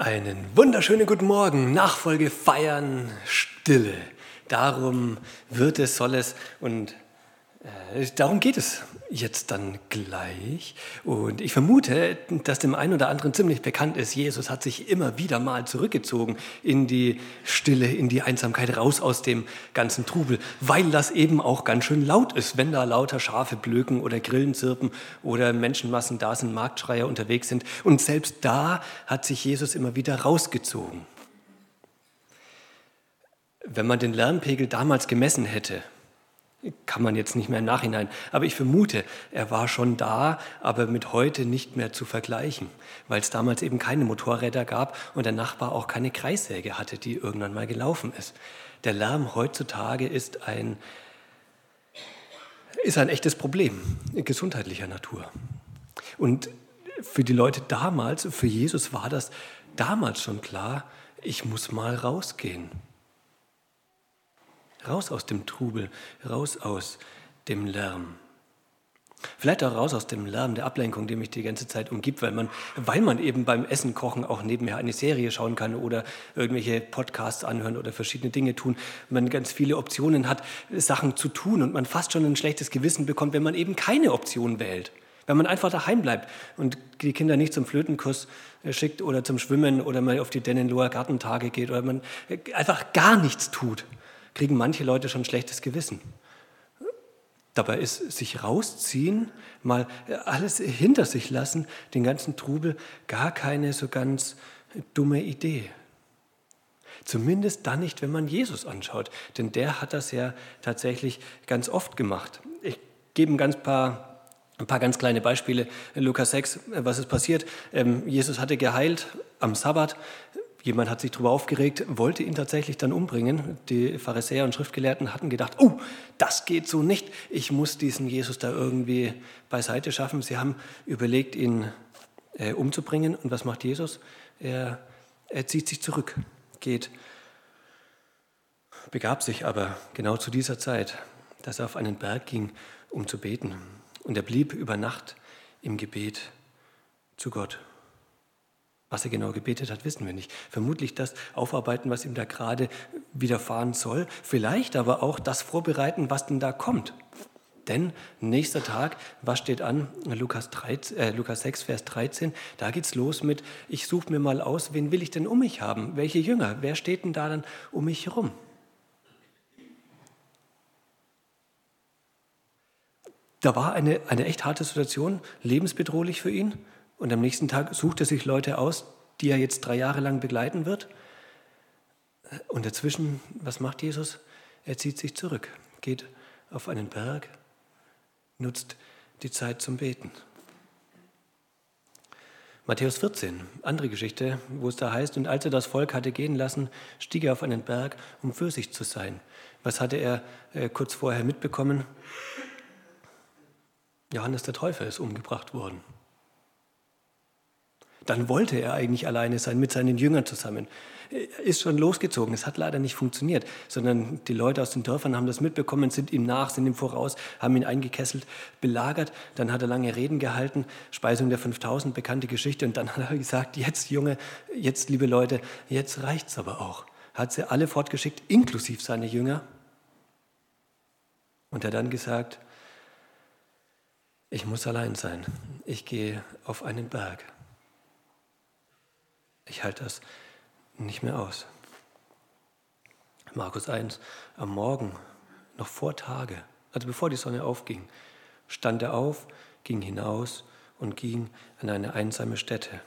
Einen wunderschönen guten Morgen. Nachfolge feiern, Stille. Darum wird es, soll es und darum geht es jetzt dann gleich. Und ich vermute, dass dem einen oder anderen ziemlich bekannt ist, Jesus hat sich immer wieder mal zurückgezogen in die Stille, in die Einsamkeit, raus aus dem ganzen Trubel, weil das eben auch ganz schön laut ist, wenn da lauter Schafe blöken oder Grillen zirpen oder Menschenmassen da sind, Marktschreier unterwegs sind. Und selbst da hat sich Jesus immer wieder rausgezogen. Wenn man den Lärmpegel damals gemessen hätte, kann man jetzt nicht mehr im Nachhinein. Aber ich vermute, er war schon da, aber mit heute nicht mehr zu vergleichen, weil es damals eben keine Motorräder gab und der Nachbar auch keine Kreissäge hatte, die irgendwann mal gelaufen ist. Der Lärm heutzutage ist ein, ist ein echtes Problem gesundheitlicher Natur. Und für die Leute damals, für Jesus war das damals schon klar, ich muss mal rausgehen. Raus aus dem Trubel, raus aus dem Lärm. Vielleicht auch raus aus dem Lärm der Ablenkung, der mich die ganze Zeit umgibt, weil man, weil man eben beim Essen kochen auch nebenher eine Serie schauen kann oder irgendwelche Podcasts anhören oder verschiedene Dinge tun. Man ganz viele Optionen hat, Sachen zu tun und man fast schon ein schlechtes Gewissen bekommt, wenn man eben keine Option wählt. Wenn man einfach daheim bleibt und die Kinder nicht zum Flötenkurs schickt oder zum Schwimmen oder mal auf die Dennenloher Gartentage geht oder man einfach gar nichts tut kriegen manche Leute schon schlechtes Gewissen. Dabei ist sich rausziehen, mal alles hinter sich lassen, den ganzen Trubel, gar keine so ganz dumme Idee. Zumindest dann nicht, wenn man Jesus anschaut, denn der hat das ja tatsächlich ganz oft gemacht. Ich gebe ein ganz paar ein paar ganz kleine Beispiele. Lukas 6, was ist passiert? Ähm, Jesus hatte geheilt am Sabbat. Jemand hat sich darüber aufgeregt, wollte ihn tatsächlich dann umbringen. Die Pharisäer und Schriftgelehrten hatten gedacht, oh, das geht so nicht. Ich muss diesen Jesus da irgendwie beiseite schaffen. Sie haben überlegt, ihn äh, umzubringen. Und was macht Jesus? Er, er zieht sich zurück, geht, begab sich aber genau zu dieser Zeit, dass er auf einen Berg ging, um zu beten. Und er blieb über Nacht im Gebet zu Gott. Was er genau gebetet hat, wissen wir nicht. Vermutlich das aufarbeiten, was ihm da gerade widerfahren soll. Vielleicht aber auch das vorbereiten, was denn da kommt. Denn nächster Tag, was steht an? Lukas, 13, äh, Lukas 6, Vers 13. Da geht es los mit, ich suche mir mal aus, wen will ich denn um mich haben? Welche Jünger? Wer steht denn da dann um mich herum? Da war eine, eine echt harte Situation, lebensbedrohlich für ihn. Und am nächsten Tag sucht er sich Leute aus, die er jetzt drei Jahre lang begleiten wird. Und dazwischen, was macht Jesus? Er zieht sich zurück, geht auf einen Berg, nutzt die Zeit zum Beten. Matthäus 14, andere Geschichte, wo es da heißt, und als er das Volk hatte gehen lassen, stieg er auf einen Berg, um für sich zu sein. Was hatte er äh, kurz vorher mitbekommen? Johannes der Täufer ist umgebracht worden dann wollte er eigentlich alleine sein mit seinen Jüngern zusammen. Er ist schon losgezogen. Es hat leider nicht funktioniert, sondern die Leute aus den Dörfern haben das mitbekommen, sind ihm nach, sind ihm voraus, haben ihn eingekesselt, belagert. Dann hat er lange Reden gehalten, Speisung der 5000, bekannte Geschichte. Und dann hat er gesagt, jetzt Junge, jetzt liebe Leute, jetzt reicht's aber auch. Hat sie alle fortgeschickt, inklusive seine Jünger. Und er hat dann gesagt, ich muss allein sein. Ich gehe auf einen Berg. Ich halte das nicht mehr aus. Markus 1, am Morgen, noch vor Tage, also bevor die Sonne aufging, stand er auf, ging hinaus und ging an eine einsame Stätte.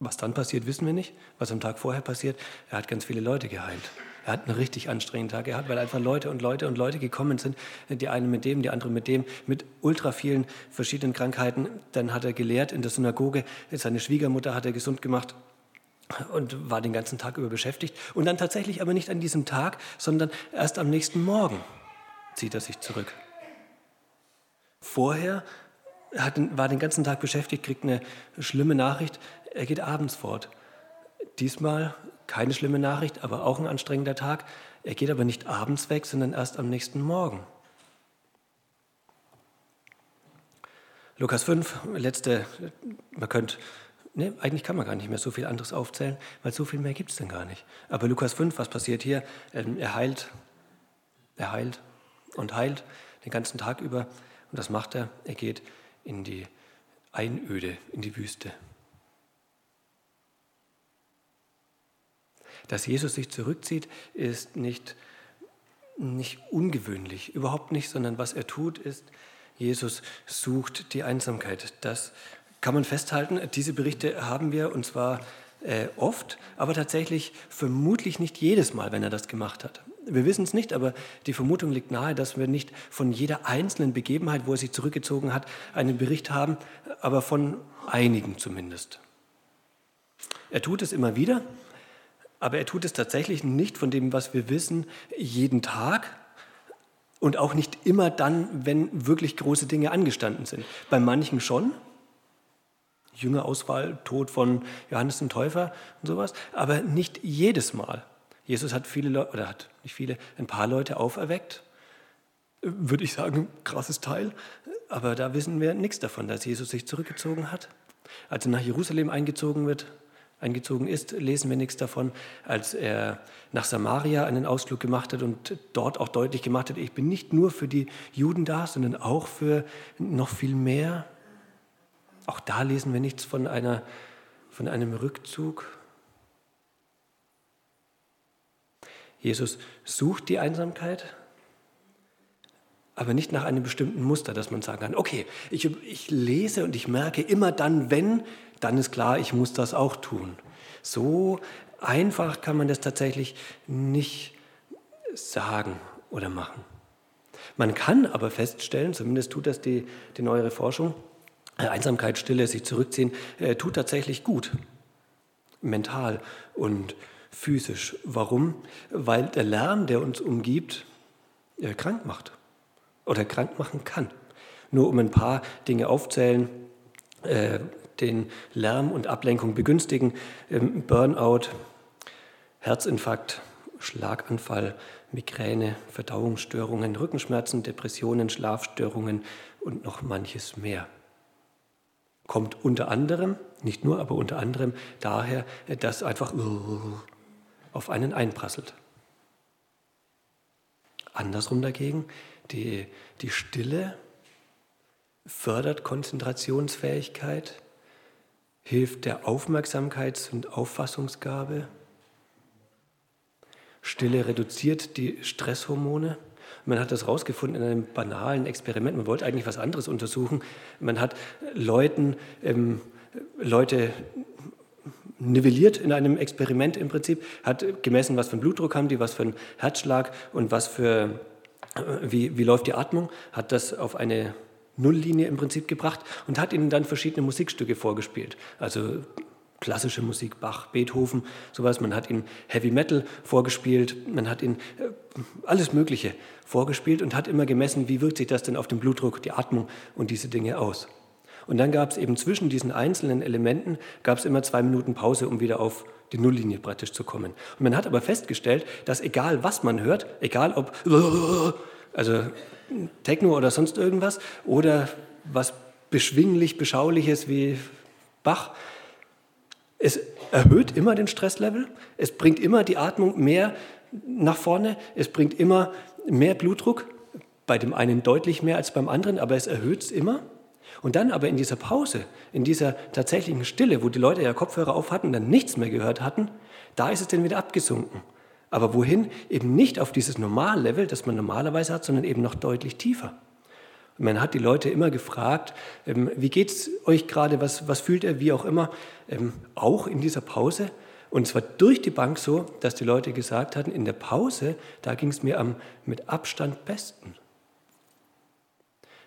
Was dann passiert, wissen wir nicht. Was am Tag vorher passiert, er hat ganz viele Leute geheilt. Er hat einen richtig anstrengenden Tag gehabt, weil einfach Leute und Leute und Leute gekommen sind. Die einen mit dem, die anderen mit dem, mit ultra vielen verschiedenen Krankheiten. Dann hat er gelehrt in der Synagoge. Seine Schwiegermutter hat er gesund gemacht und war den ganzen Tag über beschäftigt. Und dann tatsächlich aber nicht an diesem Tag, sondern erst am nächsten Morgen zieht er sich zurück. Vorher hat, war den ganzen Tag beschäftigt, kriegt eine schlimme Nachricht, er geht abends fort. Diesmal keine schlimme Nachricht, aber auch ein anstrengender Tag. Er geht aber nicht abends weg, sondern erst am nächsten Morgen. Lukas 5, letzte, man könnte, ne, eigentlich kann man gar nicht mehr so viel anderes aufzählen, weil so viel mehr gibt es denn gar nicht. Aber Lukas 5, was passiert hier? Ähm, er heilt, er heilt und heilt den ganzen Tag über. Und das macht er. Er geht in die Einöde, in die Wüste. Dass Jesus sich zurückzieht, ist nicht, nicht ungewöhnlich, überhaupt nicht, sondern was er tut, ist, Jesus sucht die Einsamkeit. Das kann man festhalten. Diese Berichte haben wir und zwar äh, oft, aber tatsächlich vermutlich nicht jedes Mal, wenn er das gemacht hat. Wir wissen es nicht, aber die Vermutung liegt nahe, dass wir nicht von jeder einzelnen Begebenheit, wo er sich zurückgezogen hat, einen Bericht haben, aber von einigen zumindest. Er tut es immer wieder, aber er tut es tatsächlich nicht von dem, was wir wissen, jeden Tag, und auch nicht immer dann, wenn wirklich große Dinge angestanden sind. Bei manchen schon. Jüngerauswahl, Tod von Johannes dem Täufer und sowas. Aber nicht jedes Mal. Jesus hat viele Leute, oder hat nicht viele, ein paar Leute auferweckt. Würde ich sagen, krasses Teil. Aber da wissen wir nichts davon, dass Jesus sich zurückgezogen hat. Als er nach Jerusalem eingezogen wird, eingezogen ist, lesen wir nichts davon, als er nach Samaria einen Ausflug gemacht hat und dort auch deutlich gemacht hat, ich bin nicht nur für die Juden da, sondern auch für noch viel mehr. Auch da lesen wir nichts von, einer, von einem Rückzug. Jesus sucht die Einsamkeit, aber nicht nach einem bestimmten Muster, dass man sagen kann, okay, ich, ich lese und ich merke immer dann, wenn, dann ist klar, ich muss das auch tun. So einfach kann man das tatsächlich nicht sagen oder machen. Man kann aber feststellen, zumindest tut das die, die neuere Forschung, äh, Einsamkeit, Stille, sich zurückziehen, äh, tut tatsächlich gut. Mental und physisch. Warum? Weil der Lärm, der uns umgibt, äh, krank macht oder krank machen kann. Nur um ein paar Dinge aufzählen, äh, den Lärm und Ablenkung begünstigen. Ähm, Burnout, Herzinfarkt, Schlaganfall, Migräne, Verdauungsstörungen, Rückenschmerzen, Depressionen, Schlafstörungen und noch manches mehr. Kommt unter anderem, nicht nur, aber unter anderem daher, dass einfach auf einen einprasselt. Andersrum dagegen, die, die Stille fördert Konzentrationsfähigkeit, hilft der Aufmerksamkeits- und Auffassungsgabe. Stille reduziert die Stresshormone. Man hat das herausgefunden in einem banalen Experiment. Man wollte eigentlich was anderes untersuchen. Man hat Leuten, ähm, Leute nivelliert in einem Experiment im Prinzip, hat gemessen, was für einen Blutdruck haben die, was für einen Herzschlag und was für, wie, wie läuft die Atmung, hat das auf eine Nulllinie im Prinzip gebracht und hat ihnen dann verschiedene Musikstücke vorgespielt. Also klassische Musik, Bach, Beethoven, sowas. Man hat ihnen Heavy Metal vorgespielt, man hat ihnen äh, alles Mögliche vorgespielt und hat immer gemessen, wie wirkt sich das denn auf den Blutdruck, die Atmung und diese Dinge aus. Und dann gab es eben zwischen diesen einzelnen Elementen, gab es immer zwei Minuten Pause, um wieder auf die Nulllinie praktisch zu kommen. Und man hat aber festgestellt, dass egal was man hört, egal ob, also Techno oder sonst irgendwas oder was beschwinglich, beschauliches wie Bach. Es erhöht immer den Stresslevel, es bringt immer die Atmung mehr nach vorne, es bringt immer mehr Blutdruck, bei dem einen deutlich mehr als beim anderen, aber es erhöht es immer. Und dann aber in dieser Pause, in dieser tatsächlichen Stille, wo die Leute ja Kopfhörer auf hatten und dann nichts mehr gehört hatten, da ist es dann wieder abgesunken. Aber wohin? Eben nicht auf dieses Normallevel, das man normalerweise hat, sondern eben noch deutlich tiefer. Und man hat die Leute immer gefragt, ähm, wie geht es euch gerade, was, was fühlt ihr, wie auch immer, ähm, auch in dieser Pause. Und zwar durch die Bank so, dass die Leute gesagt hatten, in der Pause, da ging es mir am mit Abstand besten.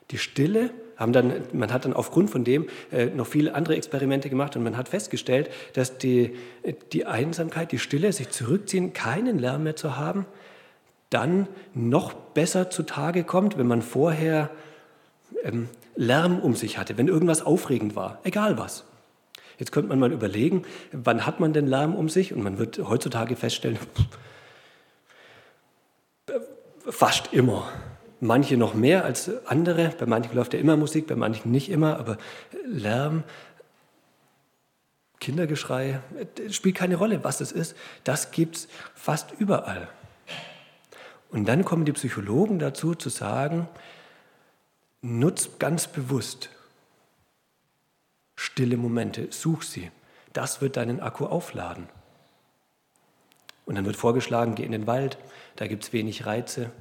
Die Stille haben dann, man hat dann aufgrund von dem äh, noch viele andere Experimente gemacht und man hat festgestellt, dass die, die Einsamkeit, die Stille, sich zurückziehen, keinen Lärm mehr zu haben, dann noch besser zutage kommt, wenn man vorher ähm, Lärm um sich hatte, wenn irgendwas aufregend war, egal was. Jetzt könnte man mal überlegen, wann hat man denn Lärm um sich? Und man wird heutzutage feststellen, fast immer. Manche noch mehr als andere. Bei manchen läuft ja immer Musik, bei manchen nicht immer, aber Lärm, Kindergeschrei, spielt keine Rolle, was es ist. Das gibt es fast überall. Und dann kommen die Psychologen dazu zu sagen, nutz ganz bewusst stille Momente, such sie. Das wird deinen Akku aufladen. Und dann wird vorgeschlagen, geh in den Wald, da gibt es wenig Reize.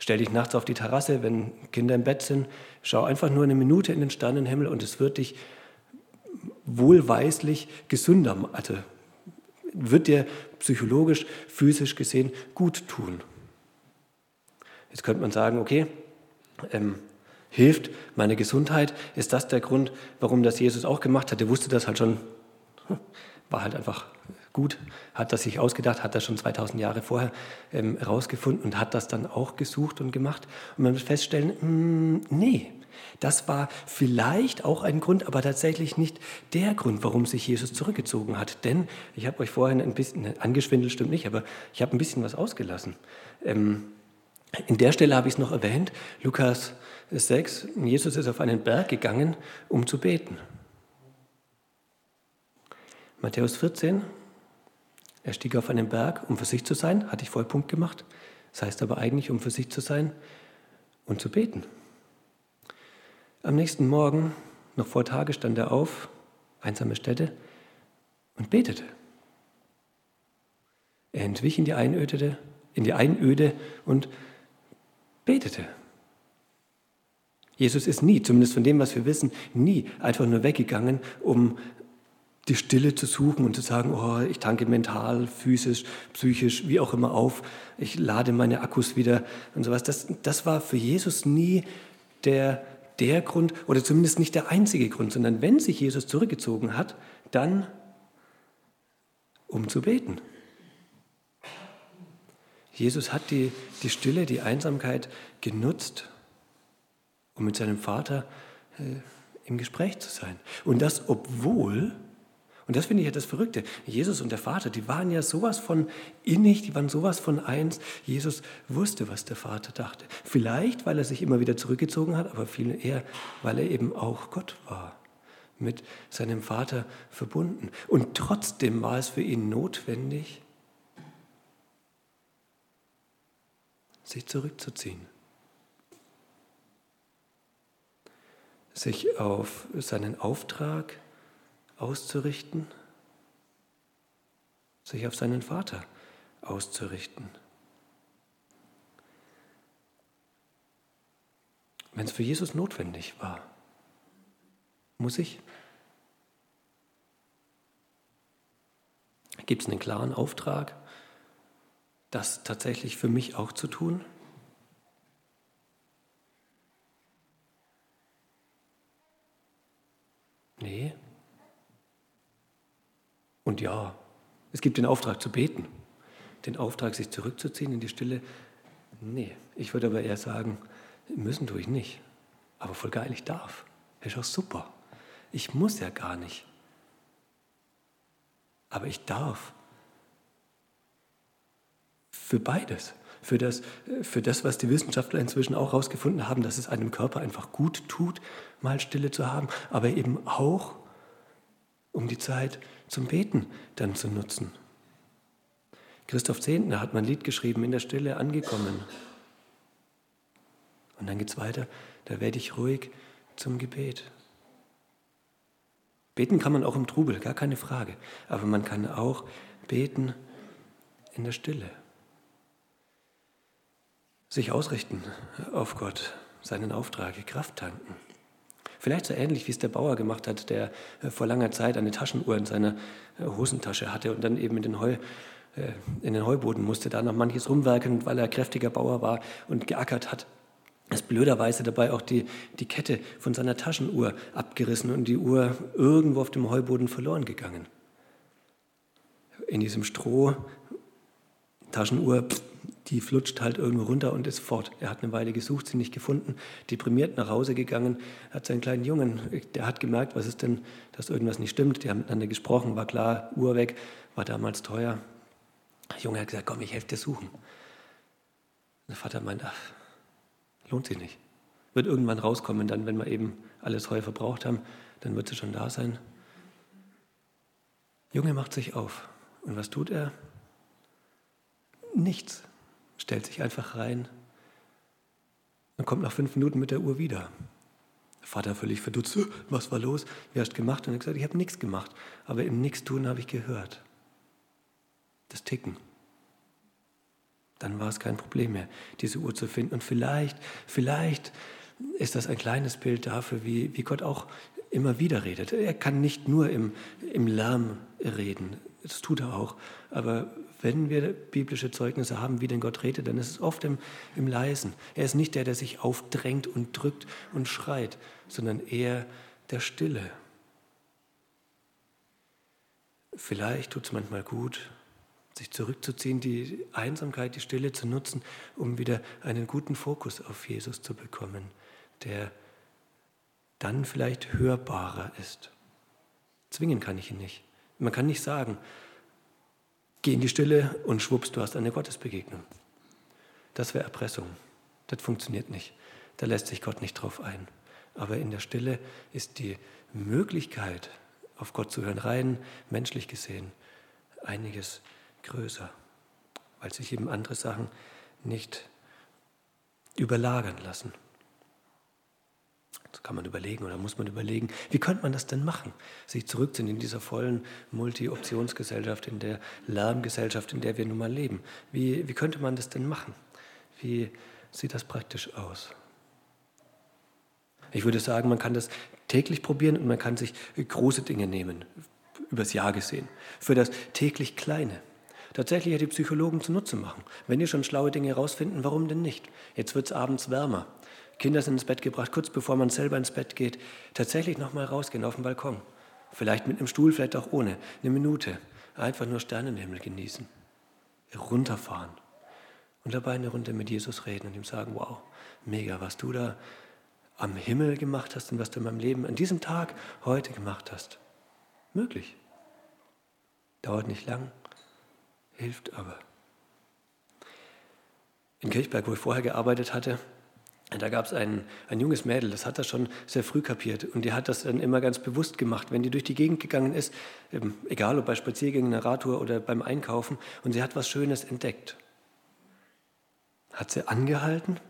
Stell dich nachts auf die Terrasse, wenn Kinder im Bett sind, schau einfach nur eine Minute in den Sternenhimmel und es wird dich wohlweislich gesünder, also wird dir psychologisch, physisch gesehen gut tun. Jetzt könnte man sagen, okay, ähm, hilft meine Gesundheit? Ist das der Grund, warum das Jesus auch gemacht hat? Er wusste das halt schon, war halt einfach gut, hat das sich ausgedacht, hat das schon 2000 Jahre vorher ähm, herausgefunden und hat das dann auch gesucht und gemacht. Und man wird feststellen, mh, hm, nee, das war vielleicht auch ein Grund, aber tatsächlich nicht der Grund, warum sich Jesus zurückgezogen hat. Denn ich habe euch vorhin ein bisschen, angeschwindelt stimmt nicht, aber ich habe ein bisschen was ausgelassen. Ähm, in der Stelle habe ich es noch erwähnt, Lukas 6, Jesus ist auf einen Berg gegangen, um zu beten. Matthäus 14, er stieg auf einen Berg, um für sich zu sein, hatte ich Vollpunkt gemacht. Das heißt aber eigentlich, um für sich zu sein und zu beten. Am nächsten Morgen, noch vor Tage, stand er auf, einsame Stätte, und betete. Er entwich in die Einöde, in die Einöde und betete. Jesus ist nie, zumindest von dem, was wir wissen, nie einfach nur weggegangen, um die Stille zu suchen und zu sagen, oh, ich tanke mental, physisch, psychisch, wie auch immer auf, ich lade meine Akkus wieder und sowas. Das, das war für Jesus nie der der Grund oder zumindest nicht der einzige Grund, sondern wenn sich Jesus zurückgezogen hat, dann um zu beten. Jesus hat die, die Stille, die Einsamkeit genutzt, um mit seinem Vater äh, im Gespräch zu sein. Und das, obwohl und das finde ich ja das Verrückte. Jesus und der Vater, die waren ja sowas von innig, die waren sowas von eins. Jesus wusste, was der Vater dachte. Vielleicht, weil er sich immer wieder zurückgezogen hat, aber viel eher, weil er eben auch Gott war, mit seinem Vater verbunden. Und trotzdem war es für ihn notwendig, sich zurückzuziehen. sich auf seinen Auftrag auszurichten, sich auf seinen Vater auszurichten. Wenn es für Jesus notwendig war, muss ich? Gibt es einen klaren Auftrag, das tatsächlich für mich auch zu tun? Nee. Und ja, es gibt den Auftrag zu beten, den Auftrag, sich zurückzuziehen in die Stille. Nee, ich würde aber eher sagen, müssen tue ich nicht. Aber voll geil, ich darf. Ist auch super. Ich muss ja gar nicht. Aber ich darf. Für beides. Für das, für das, was die Wissenschaftler inzwischen auch herausgefunden haben, dass es einem Körper einfach gut tut, mal Stille zu haben, aber eben auch um die Zeit zum Beten dann zu nutzen. Christoph Zehntner hat mein Lied geschrieben, in der Stille angekommen. Und dann geht es weiter, da werde ich ruhig zum Gebet. Beten kann man auch im Trubel, gar keine Frage. Aber man kann auch beten in der Stille. Sich ausrichten auf Gott, seinen Auftrag, Kraft tanken. Vielleicht so ähnlich, wie es der Bauer gemacht hat, der äh, vor langer Zeit eine Taschenuhr in seiner äh, Hosentasche hatte und dann eben in den, Heu, äh, in den Heuboden musste, da noch manches rumwerken, weil er kräftiger Bauer war und geackert hat. ist blöderweise dabei auch die, die Kette von seiner Taschenuhr abgerissen und die Uhr irgendwo auf dem Heuboden verloren gegangen. In diesem Stroh, Taschenuhr, die flutscht halt irgendwo runter und ist fort. Er hat eine Weile gesucht, sie nicht gefunden, deprimiert nach Hause gegangen, hat seinen kleinen Jungen, der hat gemerkt, was ist denn, dass irgendwas nicht stimmt. Die haben miteinander gesprochen, war klar, Uhr weg, war damals teuer. Der Junge hat gesagt, komm, ich helfe dir suchen. Der Vater meint, ach, lohnt sich nicht. Wird irgendwann rauskommen, dann, wenn wir eben alles heu verbraucht haben, dann wird sie schon da sein. Junge macht sich auf. Und was tut er? Nichts. Stellt sich einfach rein und kommt nach fünf Minuten mit der Uhr wieder. Der Vater völlig verdutzt, was war los? Wie hast du gemacht? Und er gesagt, ich habe nichts gemacht, aber im Nichtstun habe ich gehört. Das Ticken. Dann war es kein Problem mehr, diese Uhr zu finden. Und vielleicht, vielleicht ist das ein kleines Bild dafür, wie, wie Gott auch immer wieder redet. Er kann nicht nur im, im Lärm reden, das tut er auch. Aber wenn wir biblische Zeugnisse haben, wie denn Gott redet, dann ist es oft im, im Leisen. Er ist nicht der, der sich aufdrängt und drückt und schreit, sondern eher der Stille. Vielleicht tut es manchmal gut, sich zurückzuziehen, die Einsamkeit, die Stille zu nutzen, um wieder einen guten Fokus auf Jesus zu bekommen, der dann vielleicht hörbarer ist. Zwingen kann ich ihn nicht. Man kann nicht sagen, geh in die Stille und schwupps, du hast eine Gottesbegegnung. Das wäre Erpressung. Das funktioniert nicht. Da lässt sich Gott nicht drauf ein. Aber in der Stille ist die Möglichkeit, auf Gott zu hören, rein menschlich gesehen, einiges größer, weil sich eben andere Sachen nicht überlagern lassen. Kann man überlegen oder muss man überlegen, wie könnte man das denn machen? Sich zurückziehen in dieser vollen Multi-Optionsgesellschaft, in der Lärmgesellschaft, in der wir nun mal leben. Wie, wie könnte man das denn machen? Wie sieht das praktisch aus? Ich würde sagen, man kann das täglich probieren und man kann sich große Dinge nehmen, übers Jahr gesehen, für das täglich Kleine. Tatsächlich ja die Psychologen zunutze machen. Wenn die schon schlaue Dinge herausfinden, warum denn nicht? Jetzt wird es abends wärmer. Kinder sind ins Bett gebracht, kurz bevor man selber ins Bett geht, tatsächlich nochmal rausgehen auf den Balkon. Vielleicht mit einem Stuhl, vielleicht auch ohne. Eine Minute. Einfach nur Sternenhimmel genießen. Runterfahren. Und dabei eine Runde mit Jesus reden und ihm sagen, wow, mega, was du da am Himmel gemacht hast und was du in meinem Leben an diesem Tag heute gemacht hast. Möglich. Dauert nicht lang, hilft aber. In Kirchberg, wo ich vorher gearbeitet hatte, da gab es ein, ein junges Mädel, das hat das schon sehr früh kapiert und die hat das dann immer ganz bewusst gemacht, wenn die durch die Gegend gegangen ist, egal ob bei Spaziergängen, einer Radtour oder beim Einkaufen, und sie hat was Schönes entdeckt. Hat sie angehalten,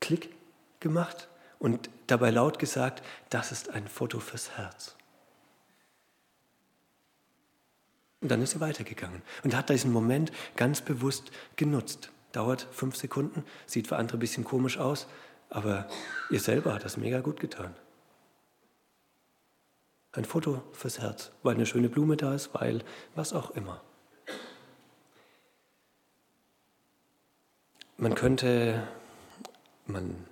Klick gemacht und dabei laut gesagt, das ist ein Foto fürs Herz. Und dann ist sie weitergegangen und hat diesen Moment ganz bewusst genutzt dauert fünf Sekunden, sieht für andere ein bisschen komisch aus, aber ihr selber hat das mega gut getan. Ein Foto fürs Herz, weil eine schöne Blume da ist, weil was auch immer. Man könnte, man,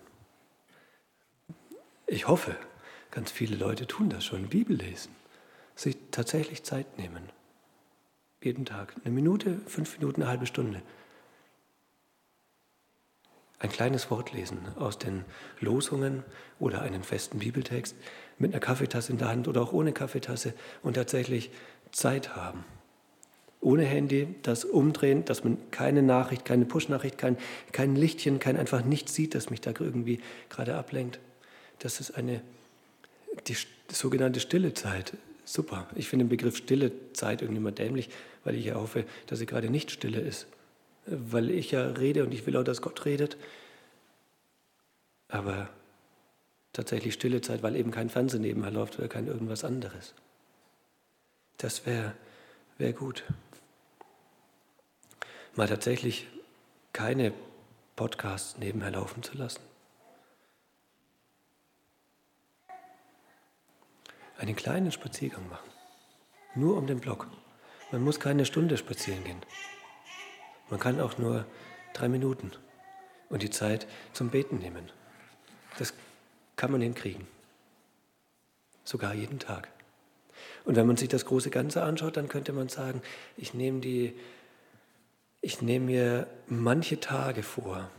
ich hoffe, ganz viele Leute tun das schon, Bibel lesen, sich tatsächlich Zeit nehmen. Jeden Tag, eine Minute, fünf Minuten, eine halbe Stunde ein kleines Wort lesen aus den Losungen oder einen festen Bibeltext mit einer Kaffeetasse in der Hand oder auch ohne Kaffeetasse und tatsächlich Zeit haben. Ohne Handy, das Umdrehen, dass man keine Nachricht, keine Push-Nachricht, kein, kein Lichtchen, kein einfach nichts sieht, das mich da irgendwie gerade ablenkt. Das ist eine die sogenannte stille Zeit. Super. Ich finde den Begriff stille Zeit irgendwie mal dämlich, weil ich ja hoffe, dass sie gerade nicht stille ist weil ich ja rede und ich will auch, dass Gott redet. Aber tatsächlich stille Zeit, weil eben kein Fernsehen nebenher läuft oder kein irgendwas anderes. Das wäre wär gut. Mal tatsächlich keine Podcasts nebenher laufen zu lassen. Einen kleinen Spaziergang machen. Nur um den Block. Man muss keine Stunde spazieren gehen. Man kann auch nur drei Minuten und die Zeit zum Beten nehmen. Das kann man hinkriegen. Sogar jeden Tag. Und wenn man sich das große Ganze anschaut, dann könnte man sagen, ich nehme, die, ich nehme mir manche Tage vor.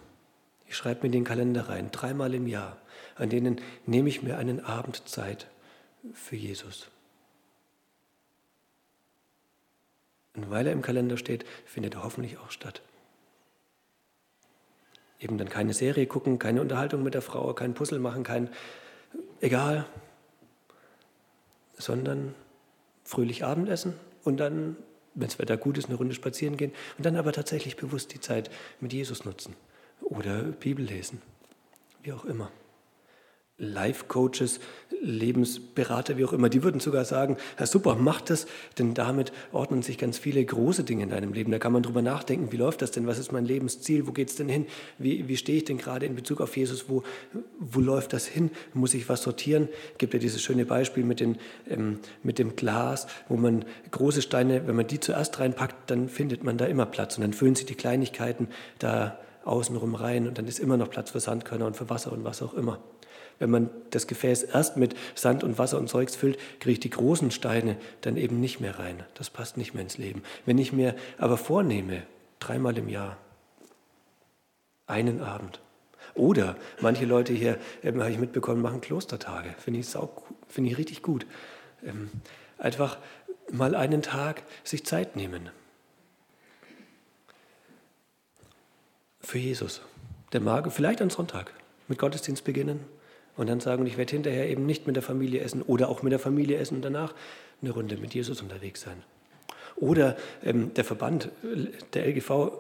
Ich schreibe mir den Kalender rein, dreimal im Jahr, an denen nehme ich mir einen Abend Zeit für Jesus. Und weil er im Kalender steht, findet er hoffentlich auch statt. Eben dann keine Serie gucken, keine Unterhaltung mit der Frau, kein Puzzle machen, kein egal, sondern fröhlich Abendessen und dann, wenn das Wetter gut ist, eine Runde spazieren gehen und dann aber tatsächlich bewusst die Zeit mit Jesus nutzen oder Bibel lesen, wie auch immer. Life-Coaches, Lebensberater, wie auch immer, die würden sogar sagen, Herr super, mach das, denn damit ordnen sich ganz viele große Dinge in deinem Leben. Da kann man drüber nachdenken, wie läuft das denn, was ist mein Lebensziel, wo geht es denn hin, wie, wie stehe ich denn gerade in Bezug auf Jesus, wo, wo läuft das hin, muss ich was sortieren? Gibt ja dieses schöne Beispiel mit, den, ähm, mit dem Glas, wo man große Steine, wenn man die zuerst reinpackt, dann findet man da immer Platz und dann füllen sich die Kleinigkeiten da außenrum rein und dann ist immer noch Platz für Sandkörner und für Wasser und was auch immer. Wenn man das Gefäß erst mit Sand und Wasser und Zeugs füllt, kriege ich die großen Steine dann eben nicht mehr rein. Das passt nicht mehr ins Leben. Wenn ich mir aber vornehme, dreimal im Jahr, einen Abend, oder manche Leute hier, ähm, habe ich mitbekommen, machen Klostertage. Finde ich, find ich richtig gut. Ähm, einfach mal einen Tag sich Zeit nehmen. Für Jesus. Der mag vielleicht am Sonntag mit Gottesdienst beginnen, und dann sagen, ich werde hinterher eben nicht mit der Familie essen oder auch mit der Familie essen und danach eine Runde mit Jesus unterwegs sein. Oder ähm, der Verband, der LGV,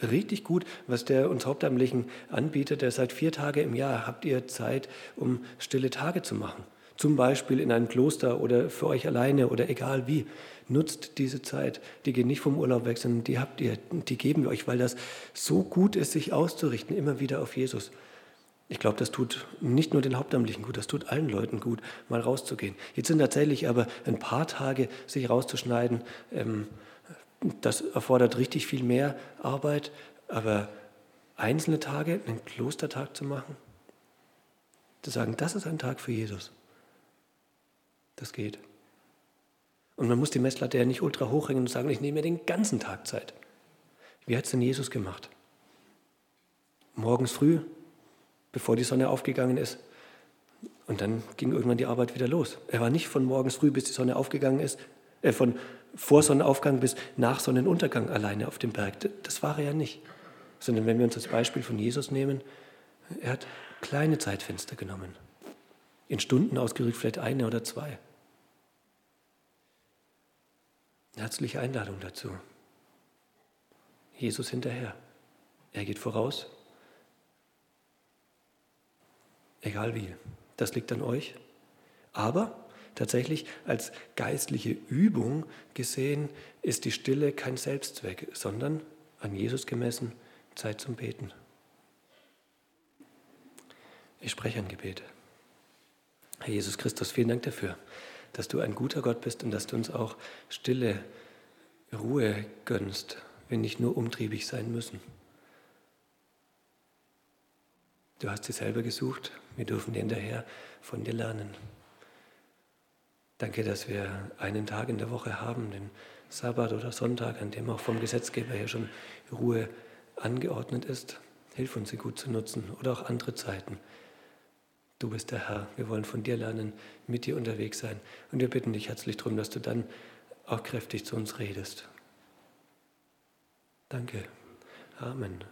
richtig gut, was der uns Hauptamtlichen anbietet. Der sagt, vier Tage im Jahr habt ihr Zeit, um stille Tage zu machen. Zum Beispiel in einem Kloster oder für euch alleine oder egal wie. Nutzt diese Zeit. Die geht nicht vom Urlaub weg, sondern die habt ihr, die geben wir euch, weil das so gut ist, sich auszurichten, immer wieder auf Jesus. Ich glaube, das tut nicht nur den Hauptamtlichen gut, das tut allen Leuten gut, mal rauszugehen. Jetzt sind tatsächlich aber ein paar Tage sich rauszuschneiden, ähm, das erfordert richtig viel mehr Arbeit, aber einzelne Tage, einen Klostertag zu machen, zu sagen, das ist ein Tag für Jesus, das geht. Und man muss die Messlatte ja nicht ultra hochhängen und sagen, ich nehme mir den ganzen Tag Zeit. Wie hat es denn Jesus gemacht? Morgens früh bevor die Sonne aufgegangen ist. Und dann ging irgendwann die Arbeit wieder los. Er war nicht von morgens früh, bis die Sonne aufgegangen ist, äh, von vor Sonnenaufgang bis nach Sonnenuntergang alleine auf dem Berg. Das war er ja nicht. Sondern wenn wir uns das Beispiel von Jesus nehmen, er hat kleine Zeitfenster genommen. In Stunden ausgerückt, vielleicht eine oder zwei. Herzliche Einladung dazu. Jesus hinterher. Er geht voraus, Egal wie. Das liegt an euch. Aber tatsächlich als geistliche Übung gesehen ist die Stille kein Selbstzweck, sondern an Jesus gemessen Zeit zum Beten. Ich spreche ein Gebet. Herr Jesus Christus, vielen Dank dafür, dass du ein guter Gott bist und dass du uns auch Stille, Ruhe gönnst, wenn nicht nur umtriebig sein müssen. Du hast sie selber gesucht. Wir dürfen hinterher von dir lernen. Danke, dass wir einen Tag in der Woche haben, den Sabbat oder Sonntag, an dem auch vom Gesetzgeber her schon Ruhe angeordnet ist. Hilf uns, sie gut zu nutzen oder auch andere Zeiten. Du bist der Herr. Wir wollen von dir lernen, mit dir unterwegs sein. Und wir bitten dich herzlich darum, dass du dann auch kräftig zu uns redest. Danke. Amen.